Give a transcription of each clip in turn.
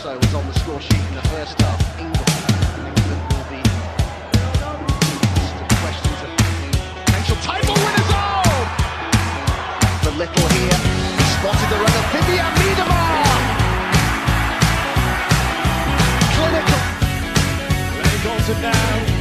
also was on the score sheet in the first half. England, England will be just questions of potential title winners. Oh, the little here spotted the run of Vivian Miedemar. Clinical. Ray Goldson now,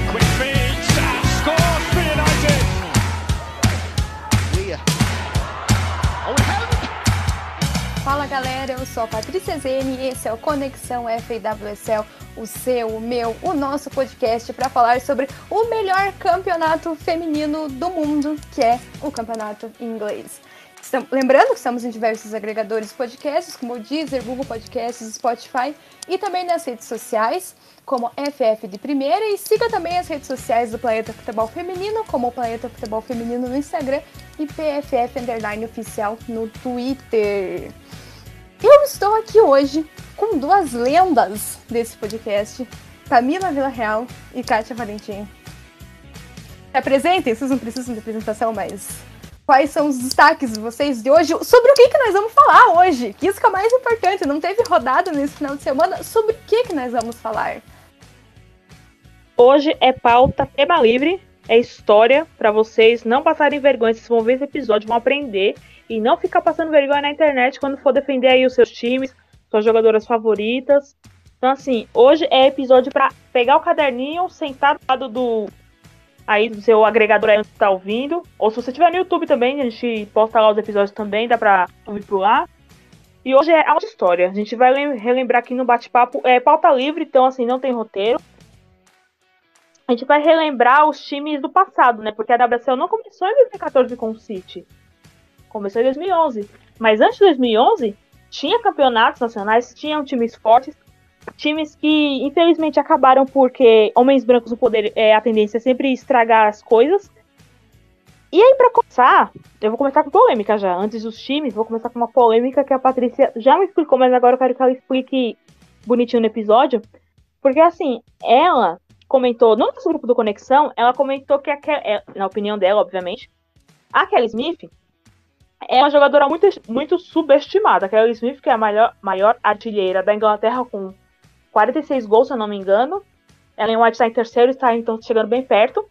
Fala galera, eu sou a Patrícia Zene e esse é o Conexão FWSL, o seu, o meu, o nosso podcast para falar sobre o melhor campeonato feminino do mundo, que é o campeonato inglês. Estamos, lembrando que estamos em diversos agregadores de podcasts, como o Deezer, Google Podcasts, Spotify e também nas redes sociais, como FF de Primeira, e siga também as redes sociais do Planeta Futebol Feminino, como Planeta Futebol Feminino no Instagram e PFF Underline Oficial no Twitter. Eu estou aqui hoje com duas lendas desse podcast, Camila Villarreal e Kátia Valentim. Se apresentem, vocês não precisam de apresentação, mas quais são os destaques de vocês de hoje? Sobre o que, que nós vamos falar hoje? Que isso que é o mais importante, não teve rodada nesse final de semana, sobre o que, que nós vamos falar? Hoje é pauta tema livre, é história para vocês não passarem vergonha, vocês vão ver esse episódio, vão aprender e não ficar passando vergonha na internet quando for defender aí os seus times, suas jogadoras favoritas. Então assim, hoje é episódio para pegar o caderninho, sentar do lado do aí do seu agregador aí que tá ouvindo, ou se você tiver no YouTube também, a gente posta lá os episódios também, dá para ouvir por lá. E hoje é aula de história. A gente vai relembrar aqui no bate-papo, é pauta livre, então assim, não tem roteiro a gente vai relembrar os times do passado, né? Porque a WSL não começou em 2014 com o City. Começou em 2011. Mas antes de 2011, tinha campeonatos nacionais, tinham times fortes, times que infelizmente acabaram porque homens brancos no poder, é, a tendência é sempre estragar as coisas. E aí, para começar, eu vou começar com polêmica já. Antes dos times, vou começar com uma polêmica que a Patrícia já me explicou, mas agora eu quero que ela explique bonitinho no episódio. Porque assim, ela comentou no nosso grupo do Conexão, ela comentou que, a é, na opinião dela, obviamente, a Kelly Smith é uma jogadora muito, muito subestimada. A Kelly Smith, que é a maior, maior artilheira da Inglaterra, com 46 gols, se eu não me engano. Ela em White está em terceiro, está então chegando bem perto.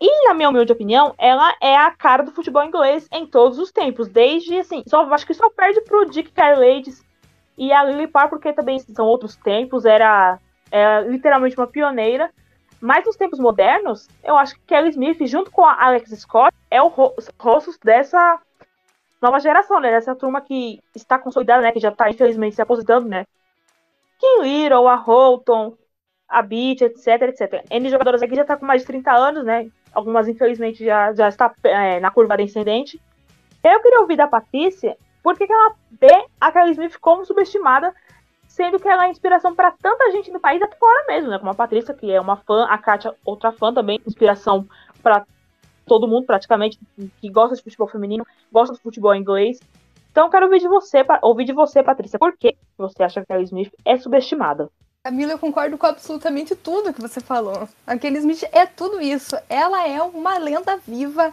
E, na minha humilde opinião, ela é a cara do futebol inglês em todos os tempos. Desde, assim, só, acho que só perde pro Dick Carlades e a Lily Parr, porque também são outros tempos. Era é literalmente uma pioneira. Mas nos tempos modernos, eu acho que Kelly Smith, junto com a Alex Scott, é o rosto dessa nova geração, né? Dessa turma que está consolidada, né? Que já está, infelizmente, se aposentando, né? Kim Little, a Holton, a Beach, etc, etc. N jogadoras aqui já está com mais de 30 anos, né? Algumas, infelizmente, já, já está é, na curva descendente. Eu queria ouvir da Patrícia por que ela vê a Kelly Smith como subestimada sendo que ela é inspiração para tanta gente no país, até fora mesmo, né? Como a Patrícia, que é uma fã, a Kátia, outra fã também, inspiração para todo mundo praticamente, que gosta de futebol feminino, gosta de futebol inglês. Então, quero ouvir de você, ouvir de você, Patrícia, por que você acha que a Kelly Smith é subestimada? Camila, eu concordo com absolutamente tudo que você falou. A Kelly Smith é tudo isso. Ela é uma lenda viva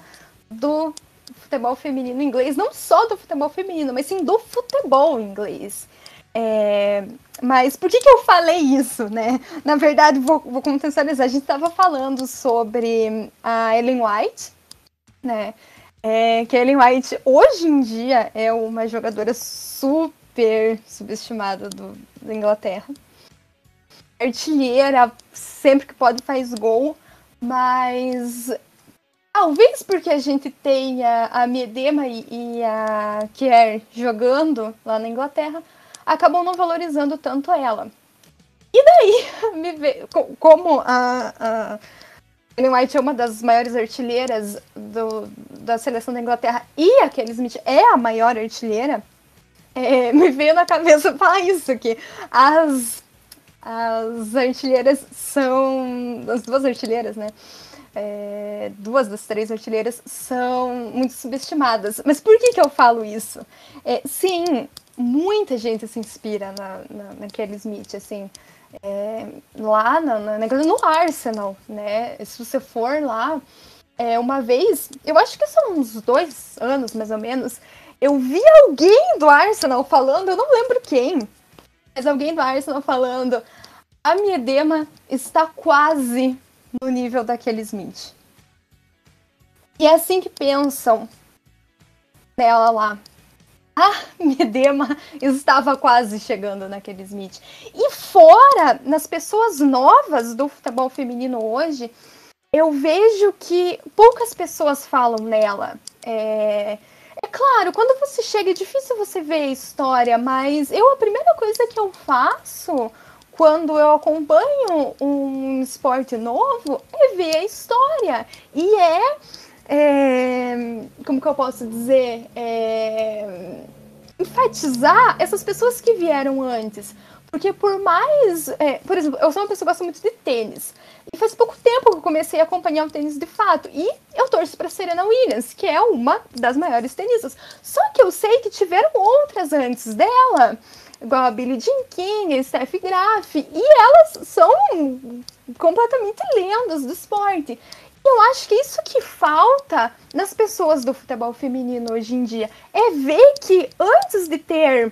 do futebol feminino inglês, não só do futebol feminino, mas sim do futebol inglês. É, mas por que, que eu falei isso, né? Na verdade, vou, vou contextualizar. A gente estava falando sobre a Ellen White, né? É, que a Ellen White hoje em dia é uma jogadora super subestimada do, da Inglaterra. Artilheira, sempre que pode faz gol, mas talvez porque a gente tenha a Miedema e, e a Kier jogando lá na Inglaterra, acabam não valorizando tanto ela. E daí, me vê, como a, a Ellen White é uma das maiores artilheiras do, da seleção da Inglaterra e a Kelly Smith é a maior artilheira, é, me veio na cabeça falar isso, que as, as artilheiras são. As duas artilheiras, né? É, duas das três artilheiras são muito subestimadas. Mas por que, que eu falo isso? É, sim, muita gente se inspira na, na, Smith, assim. É, lá na, na, no Arsenal, né? Se você for lá, é, uma vez, eu acho que são uns dois anos mais ou menos, eu vi alguém do Arsenal falando, eu não lembro quem, Mas alguém do Arsenal falando, a Miedema está quase no nível daquele Smith. E é assim que pensam dela lá. A Miedema estava quase chegando naquele Smith. E fora, nas pessoas novas do futebol feminino hoje, eu vejo que poucas pessoas falam nela. É, é claro, quando você chega é difícil você ver a história, mas eu a primeira coisa que eu faço quando eu acompanho um esporte novo é ver a história. E é, é como que eu posso dizer? É, enfatizar essas pessoas que vieram antes. Porque por mais. É, por exemplo, eu sou uma pessoa que gosta muito de tênis. E faz pouco tempo que eu comecei a acompanhar o tênis de fato. E eu torço para Serena Williams, que é uma das maiores tenistas. Só que eu sei que tiveram outras antes dela, igual a Billie Jean King, Steph Graf, e elas são completamente lendas do esporte. Eu acho que isso que falta nas pessoas do futebol feminino hoje em dia é ver que antes de ter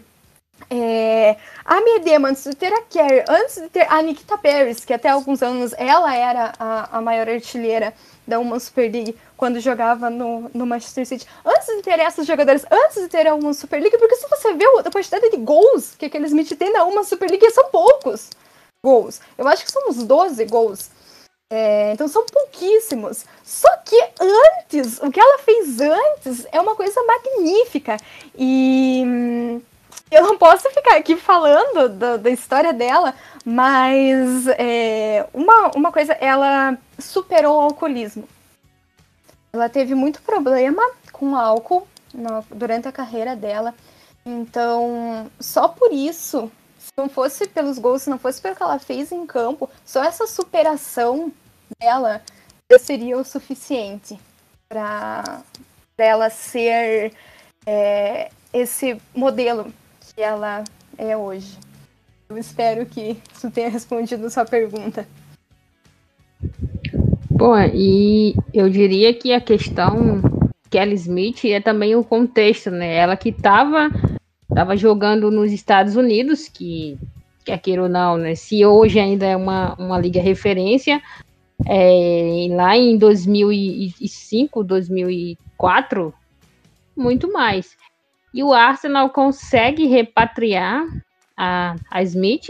é, a Medema, antes de ter a Kerr, antes de ter a Nikita Paris, que até alguns anos ela era a, a maior artilheira da uma Super League quando jogava no, no Manchester City. Antes de ter essas jogadoras, antes de ter a uma Super League, porque se você vê a quantidade de gols que aqueles Smith tem na uma Super League, são poucos gols. Eu acho que são uns 12 gols. É, então são pouquíssimos. Só que antes, o que ela fez antes é uma coisa magnífica. E hum, eu não posso ficar aqui falando do, da história dela, mas é, uma, uma coisa, ela superou o alcoolismo. Ela teve muito problema com álcool no, durante a carreira dela. Então, só por isso, se não fosse pelos gols, se não fosse pelo que ela fez em campo, só essa superação dela seria o suficiente para ela ser é, esse modelo que ela é hoje. Eu espero que isso tenha respondido sua pergunta. Bom, e eu diria que a questão Kelly Smith é também o contexto, né? Ela que estava tava jogando nos Estados Unidos, que quer queira ou não, né? Se hoje ainda é uma, uma liga referência, é, lá em 2005, 2004, muito mais. E o Arsenal consegue repatriar a, a Smith.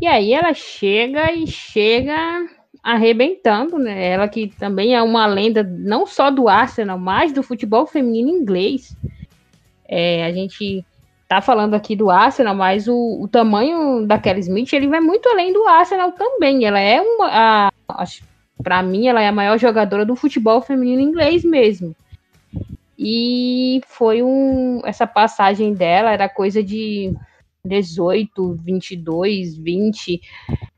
E aí ela chega e chega arrebentando, né? Ela que também é uma lenda não só do Arsenal, mas do futebol feminino inglês. É, a gente tá falando aqui do Arsenal, mas o, o tamanho da Kelly Smith ele vai muito além do Arsenal também. Ela é uma, para mim, ela é a maior jogadora do futebol feminino inglês mesmo. E foi um. Essa passagem dela era coisa de 18, 22, 20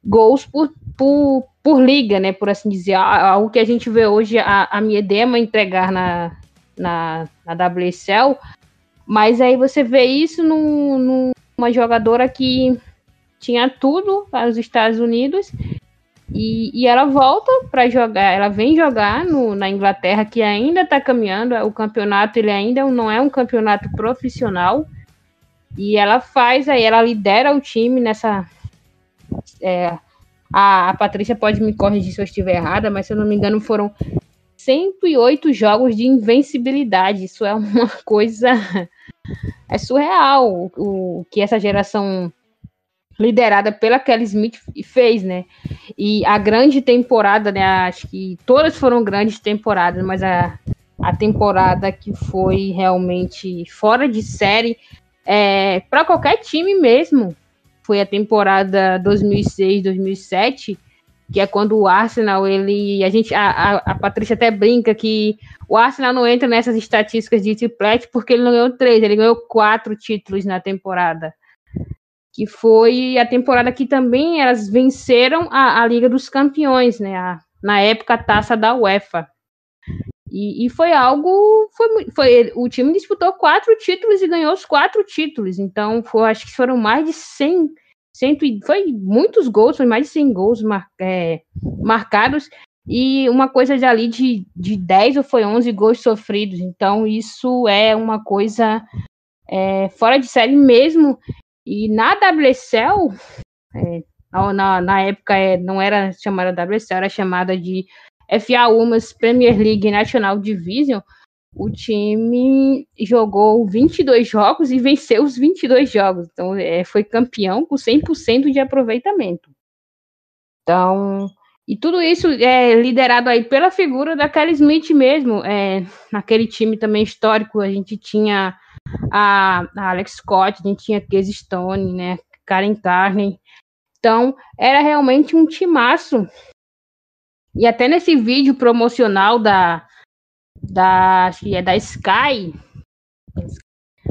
gols por, por, por liga, né? Por assim dizer. Algo que a gente vê hoje a, a Miedema entregar na, na, na WSL. Mas aí você vê isso num, numa jogadora que tinha tudo para os Estados Unidos e, e ela volta para jogar, ela vem jogar no, na Inglaterra, que ainda está caminhando, o campeonato ele ainda não é um campeonato profissional, e ela faz aí, ela lidera o time nessa. É, a, a Patrícia pode me corrigir se eu estiver errada, mas se eu não me engano, foram 108 jogos de invencibilidade. Isso é uma coisa. É surreal o, o que essa geração liderada pela Kelly Smith fez, né? E a grande temporada, né? Acho que todas foram grandes temporadas, mas a, a temporada que foi realmente fora de série é, para qualquer time mesmo foi a temporada 2006-2007 que é quando o Arsenal ele a gente a, a, a, Patrícia até brinca que o Arsenal não entra nessas estatísticas de triplete porque ele não ganhou três ele ganhou quatro títulos na temporada que foi a temporada que também elas venceram a, a Liga dos Campeões, né? A, na época a taça da UEFA. E, e, foi algo. Foi, foi, o time disputou quatro títulos e ganhou os quatro títulos. Então, foi, acho que foram mais de 100. 100 foi muitos gols, foi mais de 100 gols mar, é, marcados. E uma coisa de ali de, de 10 ou foi 11 gols sofridos. Então, isso é uma coisa é, fora de série mesmo. E na WSL, é, na, na época é, não era chamada WSL, era chamada de FA Women's Premier League National Division, o time jogou 22 jogos e venceu os 22 jogos. Então, é, foi campeão com 100% de aproveitamento. Então, e tudo isso é liderado aí pela figura da Kelly Smith mesmo. É, naquele time também histórico, a gente tinha a, a Alex Scott, a gente tinha Casey Stone, né, Karen Carney. Então, era realmente um timaço. E até nesse vídeo promocional da, da acho que é da Sky,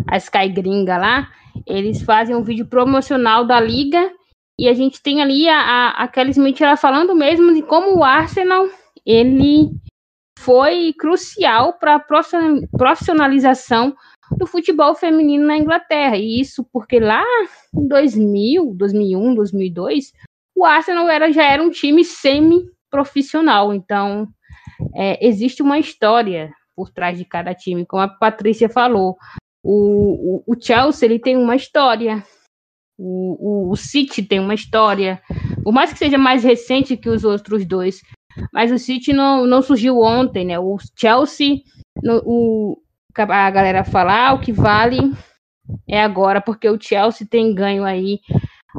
a Sky gringa lá, eles fazem um vídeo promocional da liga e a gente tem ali a, a, a Kelly Smith ela falando mesmo de como o Arsenal ele foi crucial para a profissionalização do futebol feminino na Inglaterra. E isso porque lá em 2000, 2001, 2002, o Arsenal era, já era um time semi-profissional. Então, é, existe uma história por trás de cada time, como a Patrícia falou. O, o, o Chelsea ele tem uma história, o, o, o, City tem uma história, por mais que seja mais recente que os outros dois, mas o City não, não surgiu ontem, né? O Chelsea, no, o, a galera fala, ah, o que vale é agora, porque o Chelsea tem ganho aí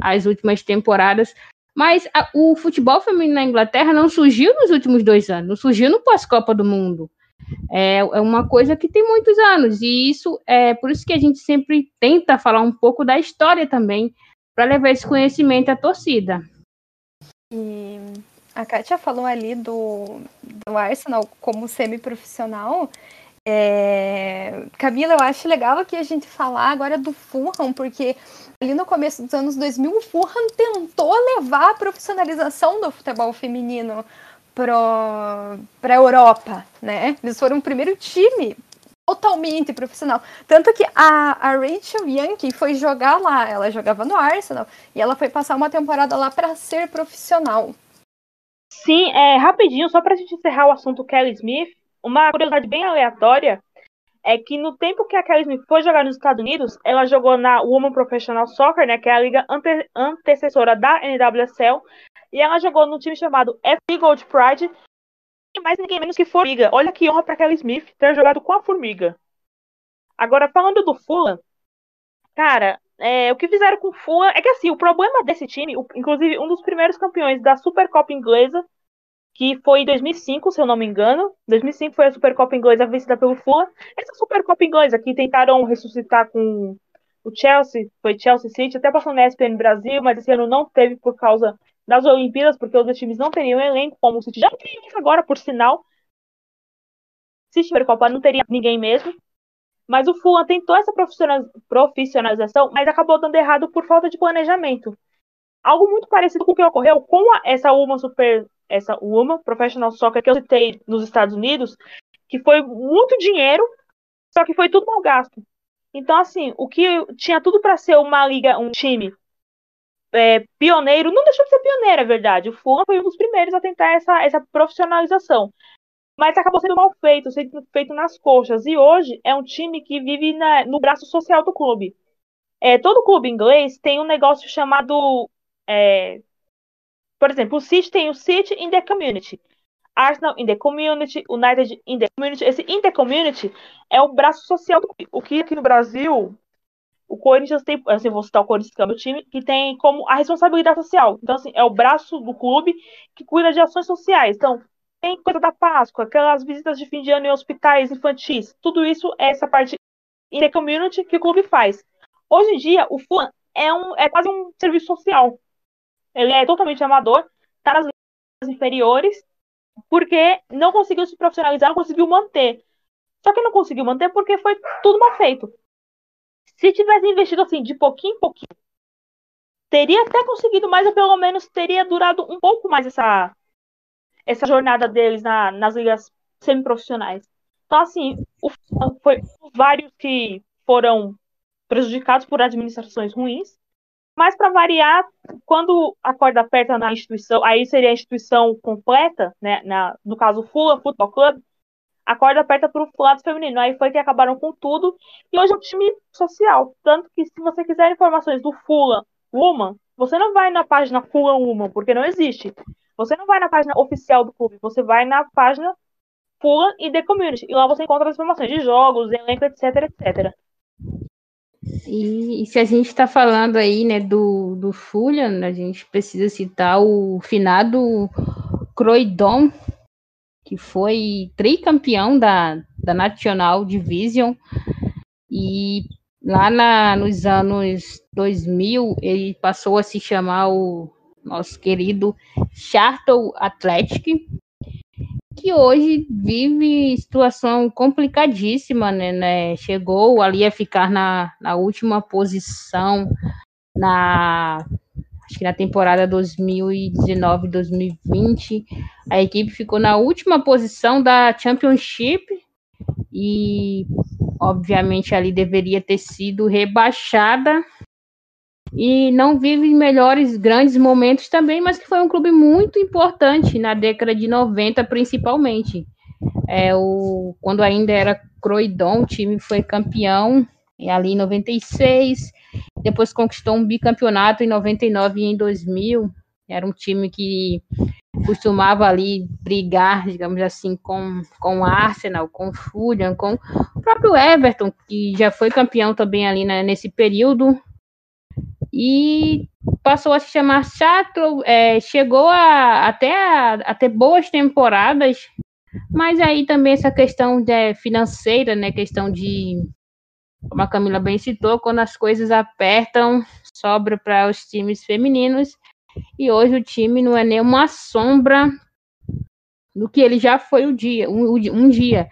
as últimas temporadas, mas a, o futebol feminino na Inglaterra não surgiu nos últimos dois anos, não surgiu no pós-Copa do Mundo. É, é uma coisa que tem muitos anos, e isso é por isso que a gente sempre tenta falar um pouco da história também, para levar esse conhecimento à torcida. E a Kátia falou ali do, do Arsenal como semi-profissional. É... Camila, eu acho legal aqui a gente falar agora do Fulham, porque ali no começo dos anos 2000, o Fulham tentou levar a profissionalização do futebol feminino para a Europa, né? Eles foram o primeiro time totalmente profissional. Tanto que a, a Rachel Yankee foi jogar lá, ela jogava no Arsenal, e ela foi passar uma temporada lá para ser profissional. Sim, é, rapidinho, só para a gente encerrar o assunto Kelly Smith, uma curiosidade bem aleatória é que no tempo que a Kelly Smith foi jogar nos Estados Unidos, ela jogou na Women Professional Soccer, né, que é a liga ante antecessora da NWSL, e ela jogou no time chamado FC Gold Pride, e mais ninguém menos que Formiga. Olha que honra para Kelly Smith ter jogado com a Formiga. Agora, falando do Fulham, cara, é, o que fizeram com o Fulham é que assim, o problema desse time, o, inclusive um dos primeiros campeões da Supercopa inglesa, que foi em 2005, se eu não me engano. 2005 foi a Supercopa Inglesa vencida pelo Fulham. Essa Supercopa Inglesa que tentaram ressuscitar com o Chelsea, foi Chelsea City, até passou na ESPN Brasil, mas esse ano não teve por causa das Olimpíadas, porque os dois times não teriam elenco, como o City já tem agora, por sinal. Se Supercopa não teria ninguém mesmo. Mas o Fulham tentou essa profissionalização, mas acabou dando errado por falta de planejamento. Algo muito parecido com o que ocorreu com a, essa uma super essa UMA, Professional Soccer, que eu citei nos Estados Unidos, que foi muito dinheiro, só que foi tudo mal gasto. Então, assim, o que tinha tudo para ser uma liga, um time é, pioneiro, não deixou de ser pioneiro, é verdade. O Fulham foi um dos primeiros a tentar essa, essa profissionalização. Mas acabou sendo mal feito, sendo feito nas coxas. E hoje é um time que vive na, no braço social do clube. É, todo clube inglês tem um negócio chamado é, por exemplo, o City tem o City in the Community. Arsenal in the Community, United in the Community. Esse in the Community é o braço social do O que aqui no Brasil, o Corinthians tem, assim, vou citar o Corinthians, que é o meu time, que tem como a responsabilidade social. Então, assim, é o braço do clube que cuida de ações sociais. Então, tem coisa da Páscoa, aquelas visitas de fim de ano em hospitais infantis. Tudo isso é essa parte in the community que o clube faz. Hoje em dia, o FUAN é, um, é quase um serviço social. Ele é totalmente amador, está nas inferiores, porque não conseguiu se profissionalizar, não conseguiu manter. Só que não conseguiu manter porque foi tudo mal feito. Se tivesse investido assim, de pouquinho em pouquinho, teria até conseguido mais, ou pelo menos teria durado um pouco mais essa, essa jornada deles na, nas ligas semiprofissionais. Então, assim, o, foi vários que foram prejudicados por administrações ruins, mas para variar, quando a corda aperta na instituição, aí seria a instituição completa, né? Na, no caso, o Fulham Football Club, a corda aperta pro lado feminino. Aí foi que acabaram com tudo. E hoje é um time social. Tanto que se você quiser informações do Fulham Woman, você não vai na página Fulham Woman, porque não existe. Você não vai na página oficial do clube, você vai na página Fulham e The Community. E lá você encontra as informações de jogos, elenco, etc, etc. E, e se a gente está falando aí, né, do, do Fulham, a gente precisa citar o finado Croydon, que foi tricampeão da, da National Division. E lá na, nos anos 2000, ele passou a se chamar o nosso querido Charlton Athletic, que hoje vive situação complicadíssima, né, né? Chegou ali a ficar na, na última posição na acho que na temporada 2019-2020, a equipe ficou na última posição da Championship e, obviamente, ali deveria ter sido rebaixada e não vive melhores grandes momentos também, mas que foi um clube muito importante na década de 90, principalmente. É, o, quando ainda era Croydon, o time foi campeão ali em 96, depois conquistou um bicampeonato em 99 e em 2000. Era um time que costumava ali brigar, digamos assim, com, com o Arsenal, com o Fulham, com o próprio Everton, que já foi campeão também ali né, nesse período. E passou a se chamar Chato, é, chegou a, até a, a, ter boas temporadas, mas aí também essa questão de, financeira, né, questão de como a Camila bem citou, quando as coisas apertam, sobra para os times femininos. E hoje o time não é nem uma sombra do que ele já foi o dia, um, um dia.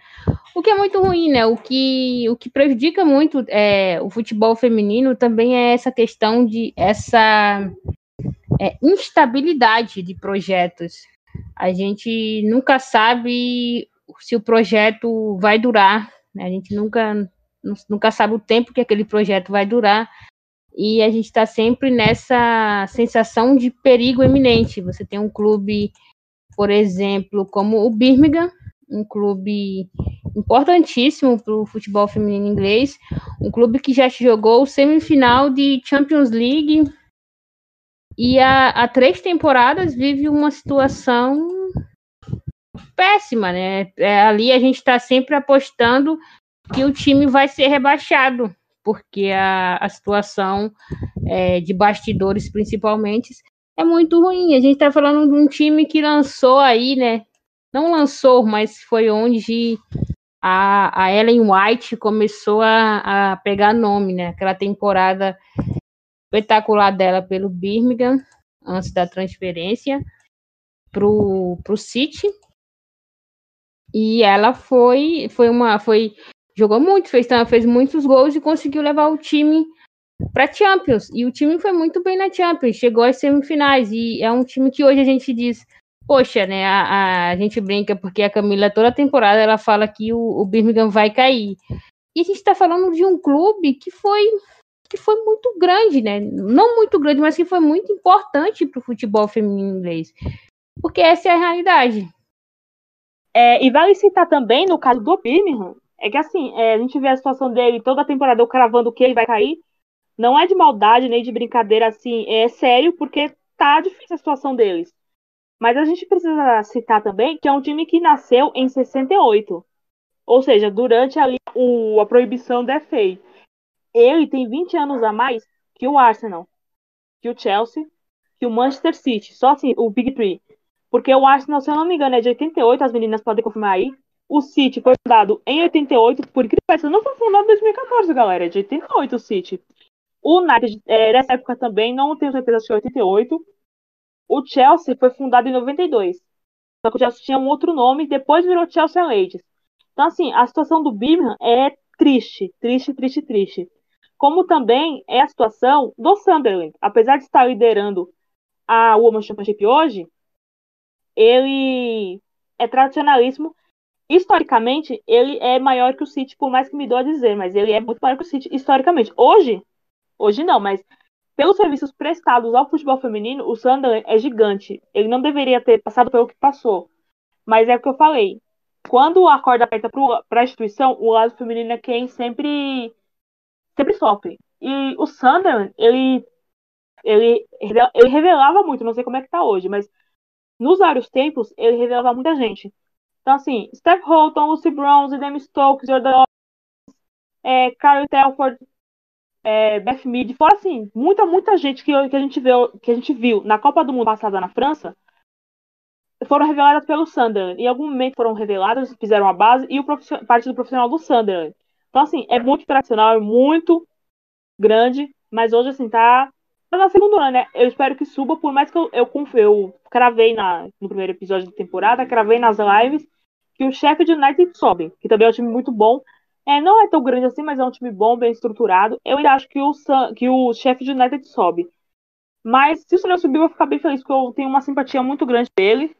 O que é muito ruim, né? O que, o que prejudica muito é, o futebol feminino também é essa questão de essa é, instabilidade de projetos. A gente nunca sabe se o projeto vai durar. Né? A gente nunca nunca sabe o tempo que aquele projeto vai durar, e a gente está sempre nessa sensação de perigo eminente. Você tem um clube, por exemplo, como o Birmingham, um clube importantíssimo para o futebol feminino inglês, um clube que já jogou semifinal de Champions League e há, há três temporadas vive uma situação péssima, né? É, ali a gente está sempre apostando que o time vai ser rebaixado, porque a, a situação é, de bastidores, principalmente, é muito ruim. A gente está falando de um time que lançou aí, né? Não lançou, mas foi onde a, a Ellen White começou a, a pegar nome, né? Aquela temporada espetacular dela pelo Birmingham, antes da transferência para o City. E ela foi, foi uma, foi jogou muito, fez, fez muitos gols e conseguiu levar o time para Champions. E o time foi muito bem na Champions, chegou às semifinais. E é um time que hoje a gente diz, poxa, né? A, a gente brinca porque a Camila, toda temporada, ela fala que o, o Birmingham vai cair. E a gente está falando de um clube que foi que foi muito grande, né? Não muito grande, mas que foi muito importante para o futebol feminino inglês. Porque essa é a realidade. É, e vale citar também, no caso do Birmingham, é que assim, é, a gente vê a situação dele toda a temporada eu cravando que ele vai cair. Não é de maldade nem de brincadeira, assim, é sério, porque tá difícil a situação deles. Mas a gente precisa citar também que é um time que nasceu em 68. Ou seja, durante ali o, a proibição da FA. Ele tem 20 anos a mais que o Arsenal, que o Chelsea, que o Manchester City. Só assim, o Big Three. Porque o Arsenal, se eu não me engano, é de 88, as meninas podem confirmar aí. O City foi fundado em 88, por incrível que não foi fundado em 2014, galera, é de 88 o City. O United, é, nessa época também, não tenho certeza se foi 88. O Chelsea foi fundado em 92. Só que o Chelsea tinha um outro nome, depois virou Chelsea Ladies. Então, assim, a situação do Birmingham é triste, triste, triste, triste. Como também é a situação do Sunderland. Apesar de estar liderando a Women's Championship hoje, ele é tradicionalíssimo historicamente, ele é maior que o City, por mais que me doa dizer, mas ele é muito maior que o City historicamente. Hoje, hoje não, mas pelos serviços prestados ao futebol feminino, o Sunderland é gigante. Ele não deveria ter passado pelo que passou. Mas é o que eu falei. quando a corda aperta para a instituição, o lado feminino é quem sempre, sempre sofre. E o Sunderland, ele, ele, ele revelava muito, não sei como é que tá hoje, mas nos vários tempos, ele revelava muita gente. Então, assim, Steph Holton, Lucy Bronze, Demi Stokes, Jordan é, Kyle Telford, é, Beth Mead, fora assim, muita, muita gente que, que, a gente viu, que a gente viu na Copa do Mundo passada na França foram reveladas pelo Sunderland. Em algum momento foram reveladas, fizeram a base e o parte do profissional do Sunderland. Então, assim, é muito tradicional, é muito grande, mas hoje, assim, tá, tá na segunda né? Eu espero que suba, por mais que eu, eu, eu cravei na, no primeiro episódio da temporada, cravei nas lives que o chefe de United sobe, que também é um time muito bom. É, não é tão grande assim, mas é um time bom, bem estruturado. Eu ainda acho que o, que o chefe de United sobe. Mas se o Sunderland subir, eu vou ficar bem feliz, porque eu tenho uma simpatia muito grande dele.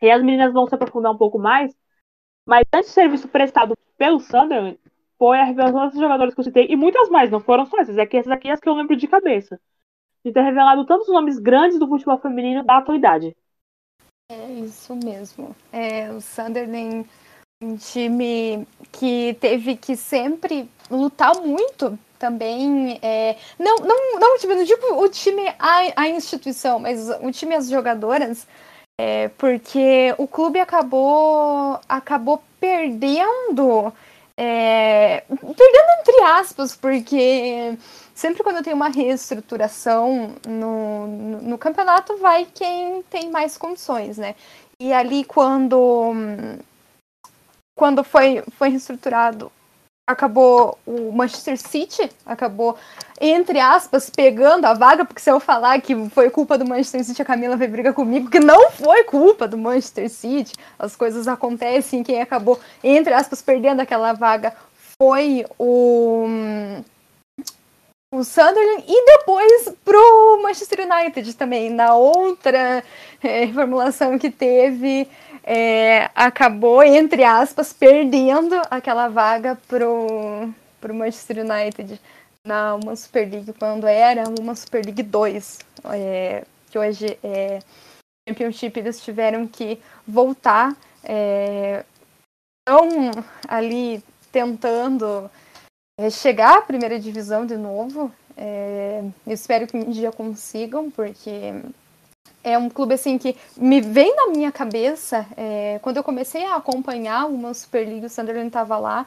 E as meninas vão se aprofundar um pouco mais. Mas antes do serviço prestado pelo Sunderland, foi a revelação desses jogadores que eu citei. E muitas mais, não foram só essas. É que essas aqui as que eu lembro de cabeça. De ter revelado tantos nomes grandes do futebol feminino da atualidade. É isso mesmo. É, o Sunderland, um time que teve que sempre lutar muito também. É, não, não, não, tipo, não digo o time, a, a instituição, mas o time, as jogadoras, é, porque o clube acabou, acabou perdendo. É, perdendo entre aspas, porque sempre quando tem uma reestruturação no, no, no, campeonato, vai quem tem mais condições, né? E ali quando, quando foi, foi reestruturado acabou o Manchester City acabou entre aspas pegando a vaga porque se eu falar que foi culpa do Manchester City a Camila vai brigar comigo que não foi culpa do Manchester City. As coisas acontecem quem acabou entre aspas perdendo aquela vaga foi o o Sunderland e depois pro Manchester United também na outra é, reformulação que teve é, acabou, entre aspas, perdendo aquela vaga pro, pro Manchester United na uma Super League, quando era uma Super League 2, é, que hoje é Championship, eles tiveram que voltar, é, estão ali tentando é, chegar à primeira divisão de novo, é, espero que um dia consigam, porque é um clube assim que me vem na minha cabeça é, quando eu comecei a acompanhar uma Super League, o Sunderland estava lá.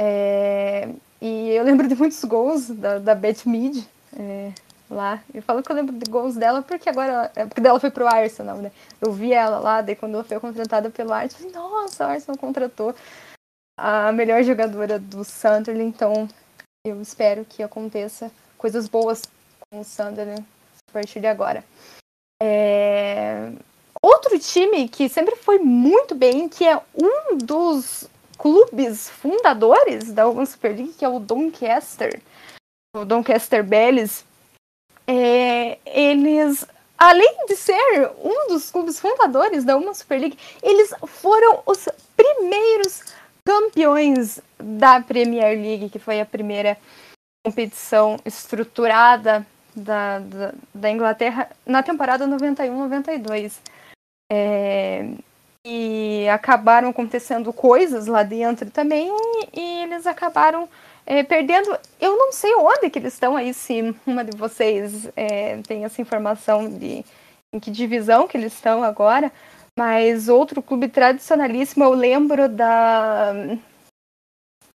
É, e eu lembro de muitos gols da, da Beth Mead é, lá. Eu falo que eu lembro de gols dela porque agora. É, porque dela foi pro Arsenal, né? Eu vi ela lá, daí quando ela foi contratada pelo Arsenal, falei, nossa, o Arsenal contratou a melhor jogadora do Sunderland, então eu espero que aconteça coisas boas com o Sunderland a partir de agora. É... Outro time que sempre foi muito bem, que é um dos clubes fundadores da Women's Super League, que é o Doncaster, o Doncaster Bellis, é... eles, além de ser um dos clubes fundadores da Women's Super League, eles foram os primeiros campeões da Premier League, que foi a primeira competição estruturada da, da, da Inglaterra na temporada 91-92. É, e acabaram acontecendo coisas lá dentro também e eles acabaram é, perdendo. Eu não sei onde que eles estão aí, se uma de vocês é, tem essa informação de em que divisão que eles estão agora, mas outro clube tradicionalíssimo, eu lembro da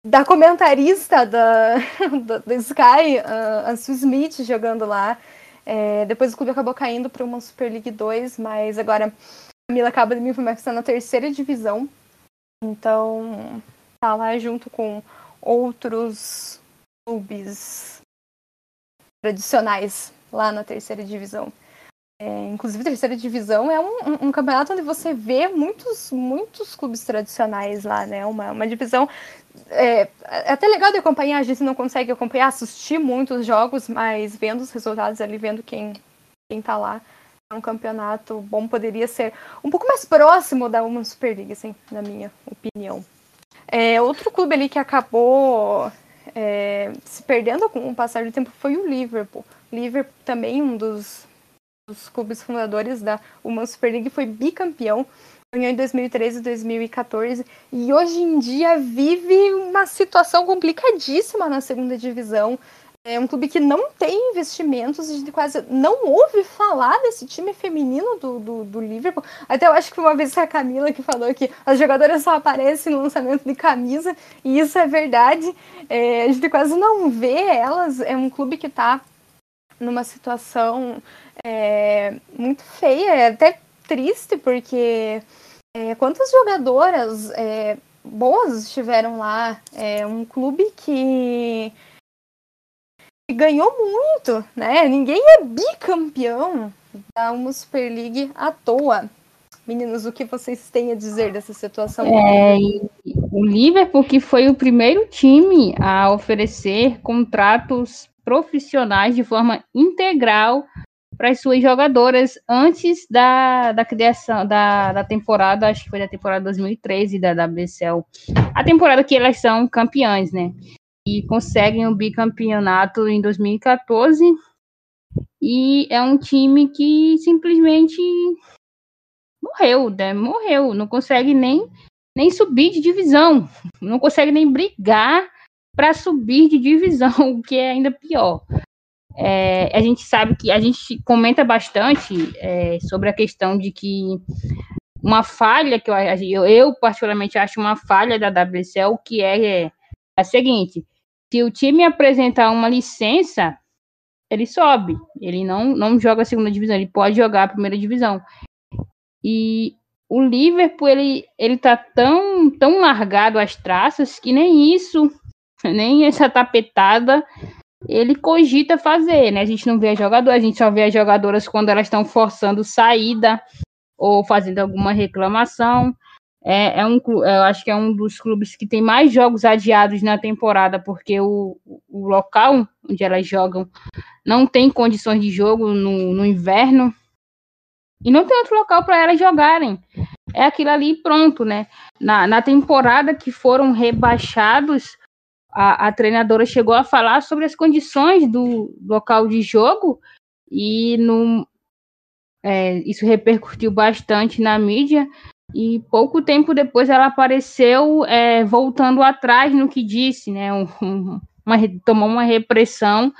da comentarista da, da, Sky, a, a Sue Smith, jogando lá. É, depois o clube acabou caindo para uma Super League 2, mas agora a Camila acaba de me informar que está na terceira divisão. Então, tá lá junto com outros clubes tradicionais lá na terceira divisão. É, inclusive, terceira divisão é um, um, um, campeonato onde você vê muitos, muitos clubes tradicionais lá, né? Uma, uma divisão é, é, até legal de acompanhar, a gente não consegue acompanhar, assistir muitos jogos, mas vendo os resultados ali, vendo quem, quem tá lá. É um campeonato bom, poderia ser um pouco mais próximo da uma Super League, assim, na minha opinião. É, outro clube ali que acabou é, se perdendo com o passar do tempo foi o Liverpool. Liverpool também um dos, dos clubes fundadores da uma Super League foi bicampeão em 2013 e 2014 e hoje em dia vive uma situação complicadíssima na segunda divisão. É um clube que não tem investimentos, a gente quase não ouve falar desse time feminino do, do, do, Liverpool. Até eu acho que uma vez foi a Camila que falou que as jogadoras só aparecem no lançamento de camisa, e isso é verdade. É, a gente quase não vê elas. É um clube que está numa situação é, muito feia, é até triste, porque é, quantas jogadoras é, boas estiveram lá? É um clube que ganhou muito, né? Ninguém é bicampeão da uma Super League à toa. Meninos, o que vocês têm a dizer dessa situação? É, o Liverpool que foi o primeiro time a oferecer contratos profissionais de forma integral para as suas jogadoras antes da, da criação da, da temporada, acho que foi da temporada 2013 da WSL, a temporada que elas são campeãs, né? E conseguem o bicampeonato em 2014. E é um time que simplesmente morreu, né? Morreu, não consegue nem, nem subir de divisão, não consegue nem brigar para subir de divisão, o que é ainda pior. É, a gente sabe que a gente comenta bastante é, sobre a questão de que uma falha que eu, eu, particularmente acho uma falha da WCL, que é, é a seguinte: se o time apresentar uma licença, ele sobe, ele não, não joga a segunda divisão, ele pode jogar a primeira divisão. E o Liverpool ele ele tá tão tão largado às traças que nem isso, nem essa tapetada ele cogita fazer, né? A gente não vê a jogadora, a gente só vê as jogadoras quando elas estão forçando saída ou fazendo alguma reclamação. É, é um, eu acho que é um dos clubes que tem mais jogos adiados na temporada, porque o, o local onde elas jogam não tem condições de jogo no, no inverno e não tem outro local para elas jogarem. É aquilo ali pronto, né? Na, na temporada que foram rebaixados, a, a treinadora chegou a falar sobre as condições do local de jogo e no, é, isso repercutiu bastante na mídia e pouco tempo depois ela apareceu é, voltando atrás no que disse, né? Um, uma, tomou uma repressão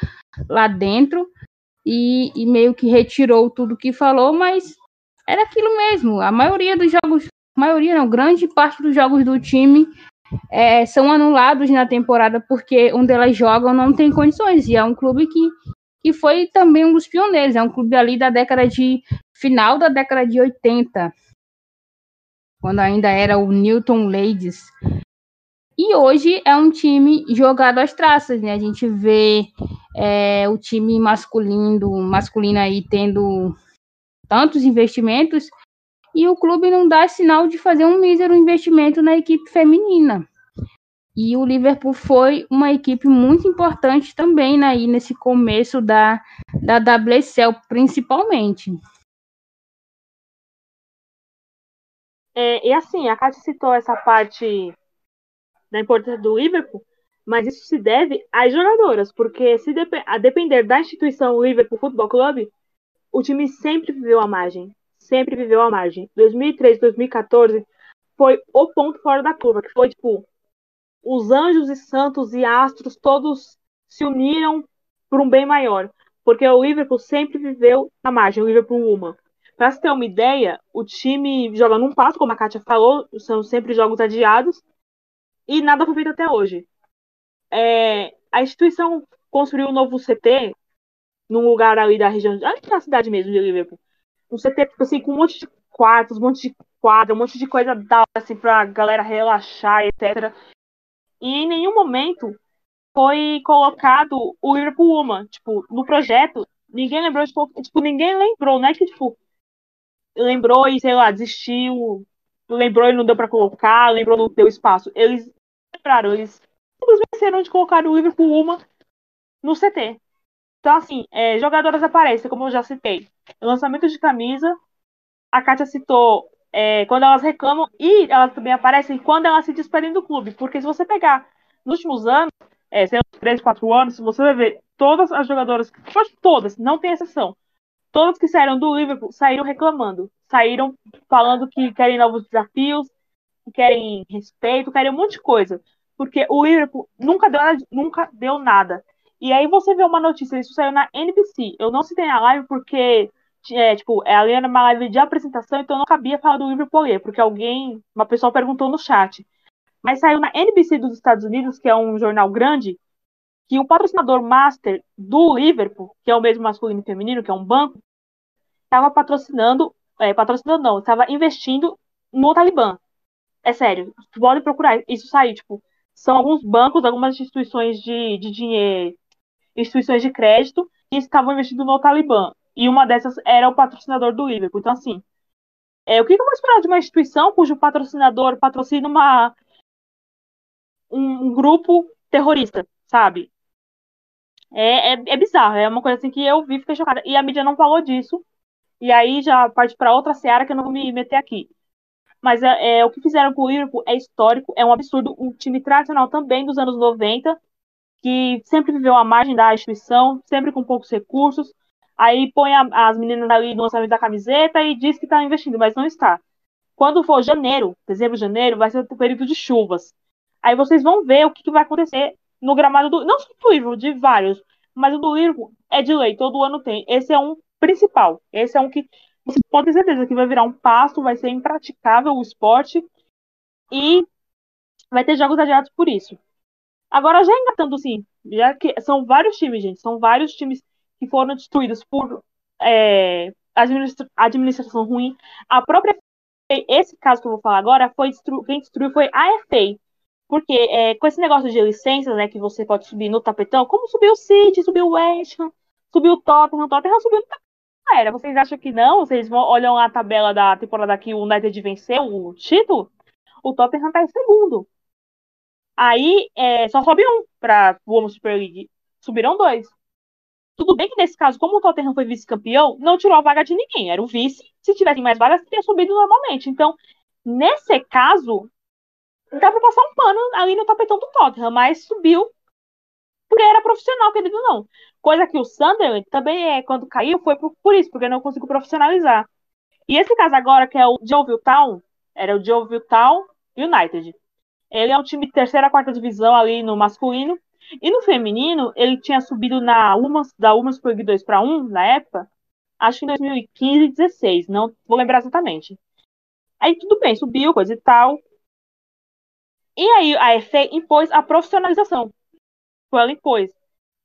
lá dentro e, e, meio que retirou tudo que falou, mas era aquilo mesmo. A maioria dos jogos, maioria não, grande parte dos jogos do time é, são anulados na temporada porque onde elas jogam não tem condições. E é um clube que, que foi também um dos pioneiros. É um clube ali da década de. final da década de 80, quando ainda era o Newton Ladies. E hoje é um time jogado às traças, né? A gente vê é, o time masculino, masculino aí tendo tantos investimentos e o clube não dá sinal de fazer um mísero investimento na equipe feminina. E o Liverpool foi uma equipe muito importante também né, aí nesse começo da, da WSL, principalmente. É, e assim, a Cátia citou essa parte da importância do Liverpool, mas isso se deve às jogadoras, porque se dep a depender da instituição Liverpool Football Club, o time sempre viveu à margem sempre viveu à margem. 2013, 2014 foi o ponto fora da curva, que foi tipo os anjos e santos e astros todos se uniram por um bem maior, porque o Liverpool sempre viveu à margem, o Liverpool uma. Para se ter uma ideia, o time joga num passo, como a Kátia falou, são sempre jogos adiados, e nada foi feito até hoje. É, a instituição construiu um novo CT num lugar ali da região, ali na cidade mesmo de Liverpool, um CT, tipo assim, com um monte de quartos, um monte de quadra, um monte de coisa da assim, pra galera relaxar, etc. E em nenhum momento foi colocado o Liverpool Woman, tipo, no projeto, ninguém lembrou, tipo, tipo, ninguém lembrou, né, que, tipo, lembrou e, sei lá, desistiu, lembrou e não deu para colocar, lembrou não deu espaço. Eles lembraram, eles simplesmente esqueceram de colocar o Liverpool Woman no CT. Então, assim, é, jogadoras aparecem, como eu já citei. Lançamento de camisa, a Kátia citou é, quando elas reclamam e elas também aparecem quando elas se despedem do clube. Porque se você pegar nos últimos anos, é, sei lá, 3, 4 anos, você vai ver todas as jogadoras, todas, não tem exceção. Todos que saíram do Liverpool saíram reclamando. Saíram falando que querem novos desafios, que querem respeito, querem um monte de coisa. Porque o Liverpool nunca deu, nunca deu nada. E aí você vê uma notícia, isso saiu na NBC. Eu não citei na live porque, é, tipo, ali era uma live de apresentação, então não cabia falar do Liverpool ali, porque alguém, uma pessoa perguntou no chat. Mas saiu na NBC dos Estados Unidos, que é um jornal grande, que o patrocinador master do Liverpool, que é o mesmo masculino e feminino, que é um banco, estava patrocinando, é, patrocinando não, estava investindo no Talibã. É sério, pode procurar, isso sair, tipo, são alguns bancos, algumas instituições de, de dinheiro, instituições de crédito, que estavam investindo no Talibã. E uma dessas era o patrocinador do Liverpool. Então, assim, é, o que eu vou esperar de uma instituição cujo patrocinador patrocina uma, um, grupo terrorista, sabe? É, é, é, bizarro, é uma coisa assim que eu vi fiquei chocada. E a mídia não falou disso. E aí já parte para outra seara que eu não vou me meter aqui. Mas é, é, o que fizeram com o Liverpool é histórico, é um absurdo. Um time tradicional também dos anos 90, que sempre viveu à margem da instituição, sempre com poucos recursos. Aí põe a, as meninas ali no lançamento da camiseta e diz que está investindo, mas não está. Quando for janeiro, dezembro, janeiro, vai ser o período de chuvas. Aí vocês vão ver o que, que vai acontecer no gramado do. Não só do livro, de vários. Mas o do livro é de lei, todo ano tem. Esse é um principal. Esse é um que você pode ter certeza que vai virar um pasto, vai ser impraticável o esporte. E vai ter jogos adiados por isso. Agora, já engatando assim, já que são vários times, gente, são vários times que foram destruídos por é, administra administração ruim. A própria esse caso que eu vou falar agora, foi destru quem destruiu foi a FA. Porque é, com esse negócio de licenças, né, que você pode subir no tapetão, como subiu o City, subiu o West Ham, subiu o Tottenham, o Tottenham subiu no tapetão. Era, vocês acham que não? Vocês olham a tabela da temporada que o United venceu o título? O Tottenham tá em segundo. Aí é, só sobe um para o Super League. Subiram dois. Tudo bem que nesse caso, como o Tottenham foi vice-campeão, não tirou a vaga de ninguém. Era o vice. Se tivessem mais vagas, teria subido normalmente. Então, nesse caso, dá pra passar um pano ali no tapetão do Tottenham, mas subiu porque era profissional, querido não. Coisa que o Sunderland também é, quando caiu, foi por, por isso, porque não conseguiu profissionalizar. E esse caso agora, que é o Deauville Town, era o Deauville Town United. Ele é um time de terceira, quarta divisão ali no masculino. E no feminino, ele tinha subido na Umas, da Umas League 2 para 1, na época, acho que em 2015 e 16, não vou lembrar exatamente. Aí tudo bem, subiu, coisa e tal. E aí a FA impôs a profissionalização. Ela impôs.